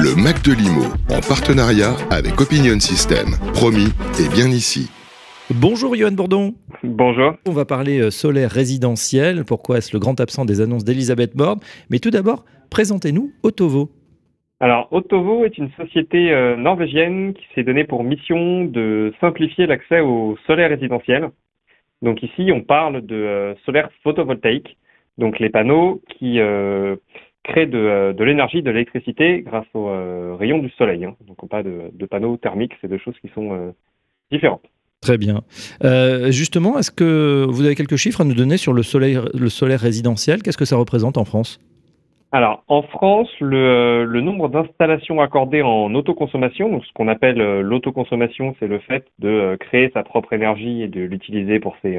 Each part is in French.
Le Mac de Limo, en partenariat avec Opinion System. Promis, et bien ici. Bonjour Johan Bourdon. Bonjour. On va parler euh, solaire résidentiel. Pourquoi est-ce le grand absent des annonces d'Elisabeth Borne? Mais tout d'abord, présentez-nous Otovo. Alors, Otovo est une société euh, norvégienne qui s'est donnée pour mission de simplifier l'accès au solaire résidentiel. Donc ici, on parle de euh, solaire photovoltaïque, donc les panneaux qui créent de, l'énergie, de l'électricité grâce aux rayons du soleil. Hein. Donc on parle de, de panneaux thermiques, c'est deux choses qui sont différentes. Très bien. Euh, justement, est-ce que vous avez quelques chiffres à nous donner sur le solaire, le solaire résidentiel? Qu'est-ce que ça représente en France? Alors, en France, le, nombre d'installations accordées en autoconsommation, donc ce qu'on appelle euh, l'autoconsommation, c'est le fait de euh, créer sa propre énergie et de l'utiliser pour ses,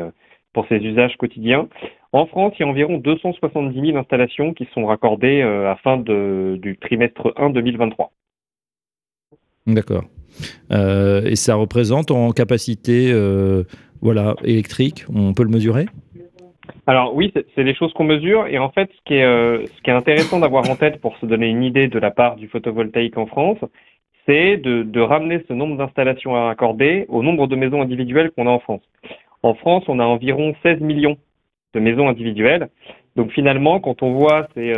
pour ses usages quotidiens. En France, il y a environ 270 000 installations qui sont raccordées à fin de, du trimestre 1 2023. D'accord. Euh, et ça représente en capacité euh, voilà, électrique, on peut le mesurer? Alors oui, c'est les choses qu'on mesure et en fait ce qui est, euh, ce qui est intéressant d'avoir en tête pour se donner une idée de la part du photovoltaïque en France, c'est de, de, ramener ce nombre d'installations à accorder au nombre de maisons individuelles qu'on a en France. En France, on a environ 16 millions de maisons individuelles. Donc finalement, quand on voit ces,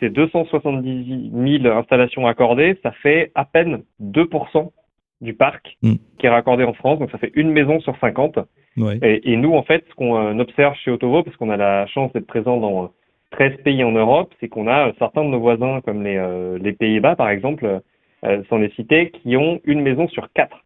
ces 270 000 installations accordées, ça fait à peine 2% du parc mm. qui est raccordé en France. Donc ça fait une maison sur 50. Et, nous, en fait, ce qu'on euh, observe chez Autovo, parce qu'on a la chance d'être présent dans 13 euh, pays en Europe, c'est qu'on a euh, certains de nos voisins, comme les, les Pays-Bas par exemple, sans les citer, qui ont une maison sur quatre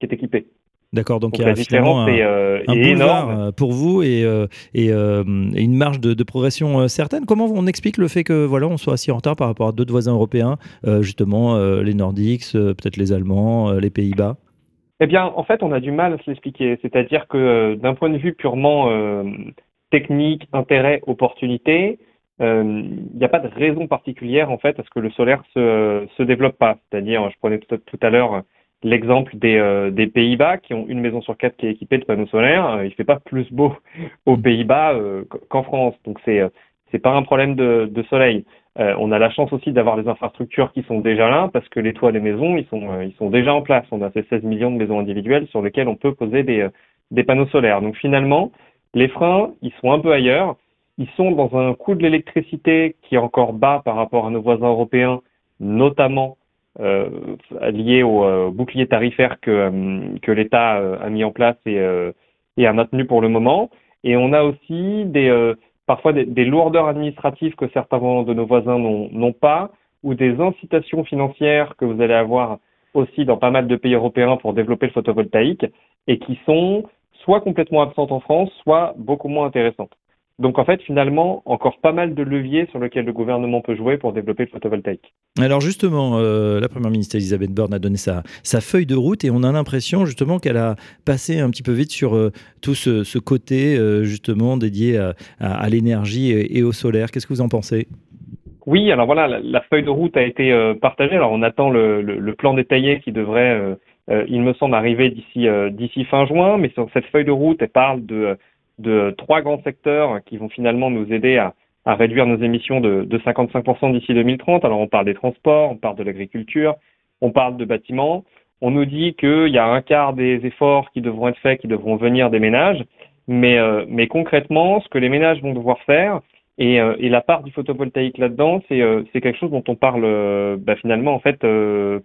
qui est équipée. D'accord, donc, il y a finalement un, est, euh, énorme. Euh, pour vous et, euh, et, une marge de, progression certaine. Comment on explique le fait que voilà, on soit si en retard par rapport à d'autres voisins européens, justement les Nordiques, peut-être les Allemands, les Pays-Bas? Eh bien, en fait, on a du mal à se l'expliquer. C'est-à-dire que d'un point de vue purement technique, intérêt, opportunité, il n'y a pas de raison particulière en fait à ce que le solaire se, se développe pas. C'est-à-dire, je prenais tout à l'heure l'exemple des, euh, des Pays-Bas qui ont une maison sur quatre qui est équipée de panneaux solaires. Euh, il fait pas plus beau aux Pays-Bas euh, qu'en France, donc c'est c'est pas un problème de, de soleil. on a la chance aussi d'avoir les infrastructures qui sont déjà là parce que les toits des maisons ils sont ils sont déjà en place. On a ces 16 millions de maisons individuelles sur lesquelles on peut poser des des panneaux solaires. Donc finalement, les freins ils sont un peu ailleurs. Ils sont dans un coût de l'électricité qui est encore bas par rapport à nos voisins européens, notamment euh, liées au euh, bouclier tarifaire que, euh, que l'État a mis en place et, et a maintenu pour le moment. Et on a aussi des, parfois des, des, lourdeurs administratives que certains de nos voisins n'ont pas, ou des incitations financières que vous allez avoir aussi dans pas mal de pays européens pour développer le photovoltaïque, et qui sont soit complètement absentes en France, soit beaucoup moins intéressantes. Donc en fait, finalement, encore pas mal de leviers sur lesquels le gouvernement peut jouer pour développer le photovoltaïque. Alors justement, euh, la Première ministre Elisabeth Borne a donné sa, sa feuille de route et on a l'impression justement qu'elle a passé un petit peu vite sur euh, tout ce, côté euh, justement dédié à, l'énergie et, au solaire. Qu'est-ce que vous en pensez? Oui, alors voilà, la, feuille de route a été partagée. Alors on attend le, le plan détaillé qui devrait, il me semble, arriver d'ici d'ici fin juin. Mais sur cette feuille de route, elle parle de de trois grands secteurs qui vont finalement nous aider à, réduire nos émissions de, 55% d'ici 2030. Alors on parle des transports, on parle de l'agriculture, on parle de bâtiments. On nous dit qu'il y a un quart des efforts qui devront être faits, qui devront venir des ménages. Mais, euh, mais concrètement, ce que les ménages vont devoir faire, et, euh, la part du photovoltaïque là-dedans, c'est euh, quelque chose dont on parle bah, finalement en fait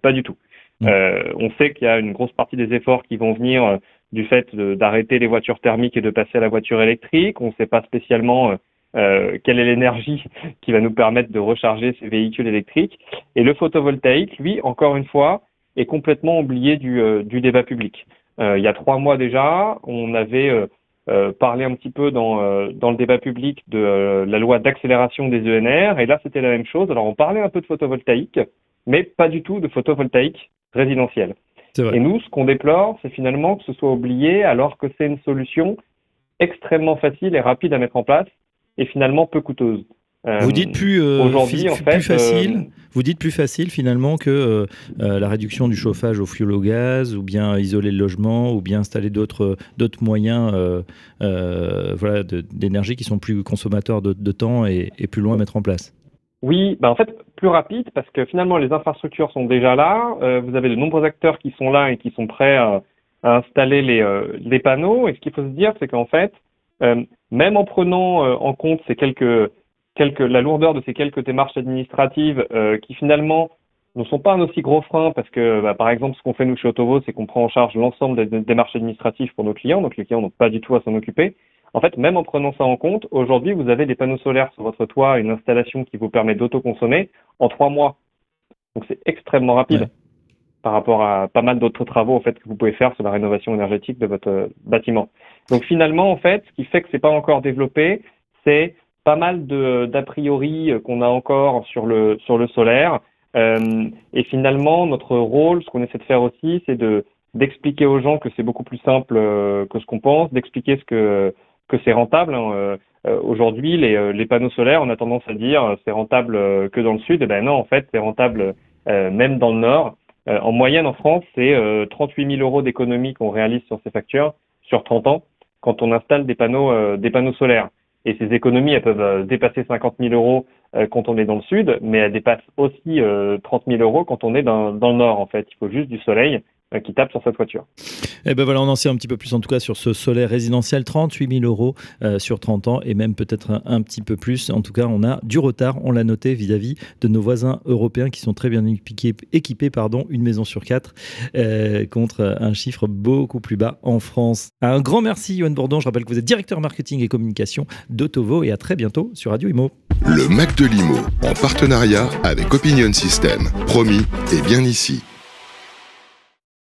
pas du tout. Mmh. on sait qu'il y a une grosse partie des efforts qui vont venir du fait d'arrêter les voitures thermiques et de passer à la voiture électrique. On ne sait pas spécialement euh, euh, quelle est l'énergie qui va nous permettre de recharger ces véhicules électriques. Et le photovoltaïque, lui, encore une fois, est complètement oublié du, euh, du débat public. il y a trois mois déjà, on avait parlé un petit peu dans, dans le débat public de la loi d'accélération des ENR, et là c'était la même chose. Alors on parlait un peu de photovoltaïque, mais pas du tout de photovoltaïque résidentiel. Et nous, ce qu'on déplore, c'est finalement que ce soit oublié alors que c'est une solution extrêmement facile et rapide à mettre en place et finalement peu coûteuse. Euh, vous dites plus, euh, aujourd'hui, en fait, plus facile. Euh, vous dites plus facile finalement que la réduction du chauffage au fioul au gaz, ou bien isoler le logement, ou bien installer d'autres d'autres moyens, voilà, d'énergie qui sont plus consommateurs de, temps et, et, plus loin à mettre en place. Oui, bah en fait, plus rapide parce que finalement les infrastructures sont déjà là, euh, vous avez de nombreux acteurs qui sont là et qui sont prêts à, installer les, euh, les, panneaux. Et ce qu'il faut se dire, c'est qu'en fait, euh, même en prenant en compte ces quelques, quelques, la lourdeur de ces quelques démarches administratives qui finalement ne sont pas un aussi gros frein parce que, bah, par exemple, ce qu'on fait nous chez Autovo, c'est qu'on prend en charge l'ensemble des démarches administratives pour nos clients, donc les clients n'ont pas du tout à s'en occuper. En fait, même en prenant ça en compte, aujourd'hui, vous avez des panneaux solaires sur votre toit, une installation qui vous permet d'autoconsommer en trois mois. Donc c'est extrêmement rapide par rapport à pas mal d'autres travaux en fait que vous pouvez faire sur la rénovation énergétique de votre euh, bâtiment. Donc finalement, en fait, ce qui fait que c'est pas encore développé, c'est pas mal d'a priori euh, qu'on a encore sur le sur le solaire. Euh, et finalement, notre rôle, ce qu'on essaie de faire aussi, c'est de d'expliquer aux gens que c'est beaucoup plus simple que ce qu'on pense, d'expliquer ce que que c'est rentable. Hein. Euh, euh, aujourd'hui, les, euh, les, panneaux solaires, on a tendance à dire c'est rentable que dans le sud. Eh ben non, en fait, c'est rentable même dans le nord. en moyenne, en France, c'est 38 000 euros d'économie qu'on réalise sur ces factures sur 30 ans quand on installe des panneaux, des panneaux solaires. Et ces économies, elles peuvent dépasser 50 000 euros quand on est dans le sud, mais elles dépassent aussi 30 000 euros quand on est dans, dans le nord, en fait. Il faut juste du soleil euh, qui tape sur cette voiture. Et eh ben voilà, on en sait un petit peu plus en tout cas sur ce solaire résidentiel, 38 000 euros euh, sur 30 ans et même peut-être un, petit peu plus. En tout cas, on a du retard, on l'a noté vis-à-vis de nos voisins européens qui sont très bien équipés, équipés pardon, une maison sur quatre euh, contre un chiffre beaucoup plus bas en France. Un grand merci Yoann Bourdon, je rappelle que vous êtes directeur marketing et communication d'Autovo et à très bientôt sur Radio Imo. Le Mac de l'Imo en partenariat avec Opinion System, promis et bien ici.